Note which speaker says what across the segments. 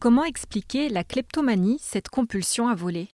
Speaker 1: Comment expliquer la kleptomanie, cette compulsion à voler?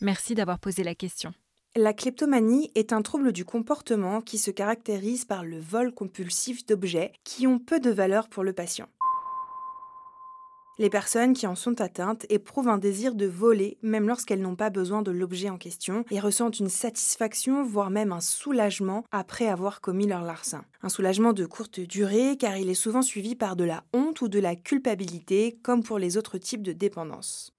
Speaker 1: Merci d'avoir posé la question.
Speaker 2: La kleptomanie est un trouble du comportement qui se caractérise par le vol compulsif d'objets qui ont peu de valeur pour le patient. Les personnes qui en sont atteintes éprouvent un désir de voler même lorsqu'elles n'ont pas besoin de l'objet en question et ressentent une satisfaction, voire même un soulagement après avoir commis leur larcin. Un soulagement de courte durée car il est souvent suivi par de la honte ou de la culpabilité comme pour les autres types de dépendance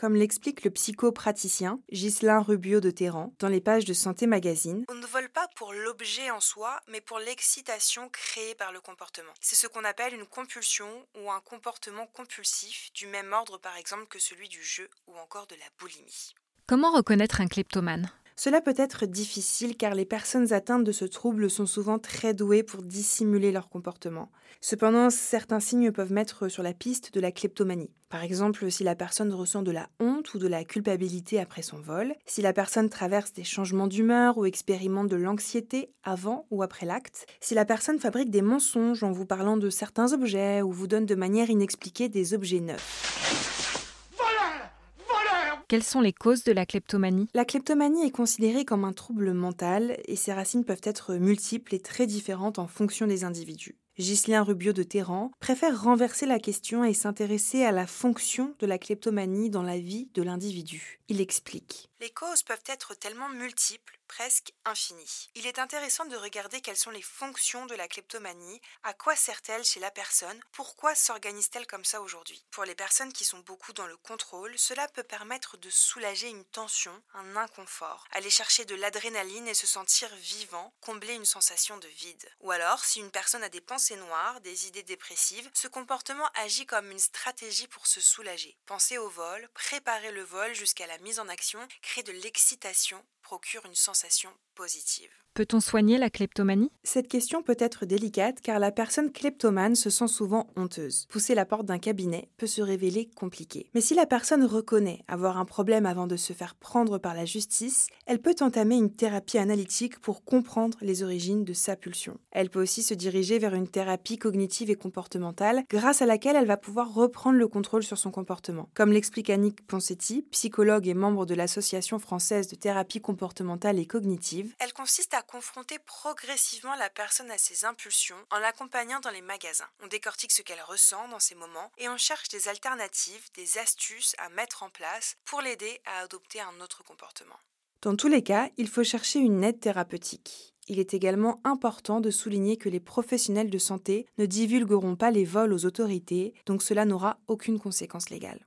Speaker 2: comme l'explique le psychopraticien Ghislain Rubio de Terran dans les pages de Santé Magazine. On ne vole pas pour l'objet en soi, mais pour l'excitation créée par le comportement. C'est ce qu'on appelle une compulsion ou un comportement compulsif du même ordre par exemple que celui du jeu ou encore de la boulimie.
Speaker 1: Comment reconnaître un kleptomane?
Speaker 2: Cela peut être difficile car les personnes atteintes de ce trouble sont souvent très douées pour dissimuler leur comportement. Cependant, certains signes peuvent mettre sur la piste de la kleptomanie. Par exemple, si la personne ressent de la honte ou de la culpabilité après son vol, si la personne traverse des changements d'humeur ou expérimente de l'anxiété avant ou après l'acte, si la personne fabrique des mensonges en vous parlant de certains objets ou vous donne de manière inexpliquée des objets neufs.
Speaker 1: Quelles sont les causes de la kleptomanie?
Speaker 2: La kleptomanie est considérée comme un trouble mental et ses racines peuvent être multiples et très différentes en fonction des individus. Ghislain Rubio de Terran préfère renverser la question et s'intéresser à la fonction de la kleptomanie dans la vie de l'individu. Il explique. Les causes peuvent être tellement multiples presque infini. Il est intéressant de regarder quelles sont les fonctions de la kleptomanie, à quoi sert-elle chez la personne, pourquoi s'organise-t-elle comme ça aujourd'hui. Pour les personnes qui sont beaucoup dans le contrôle, cela peut permettre de soulager une tension, un inconfort, aller chercher de l'adrénaline et se sentir vivant, combler une sensation de vide. Ou alors, si une personne a des pensées noires, des idées dépressives, ce comportement agit comme une stratégie pour se soulager. Penser au vol, préparer le vol jusqu'à la mise en action, crée de l'excitation, procure une sensation positive.
Speaker 1: Peut-on soigner la kleptomanie?
Speaker 2: Cette question peut être délicate car la personne kleptomane se sent souvent honteuse. Pousser la porte d'un cabinet peut se révéler compliqué. Mais si la personne reconnaît avoir un problème avant de se faire prendre par la justice, elle peut entamer une thérapie analytique pour comprendre les origines de sa pulsion. Elle peut aussi se diriger vers une thérapie cognitive et comportementale grâce à laquelle elle va pouvoir reprendre le contrôle sur son comportement. Comme l'explique Annick Ponsetti, psychologue et membre de l'Association française de thérapie comportementale et cognitive, elle consiste à confronter progressivement la personne à ses impulsions en l'accompagnant dans les magasins. On décortique ce qu'elle ressent dans ces moments et on cherche des alternatives, des astuces à mettre en place pour l'aider à adopter un autre comportement. Dans tous les cas, il faut chercher une aide thérapeutique. Il est également important de souligner que les professionnels de santé ne divulgueront pas les vols aux autorités, donc cela n'aura aucune conséquence légale.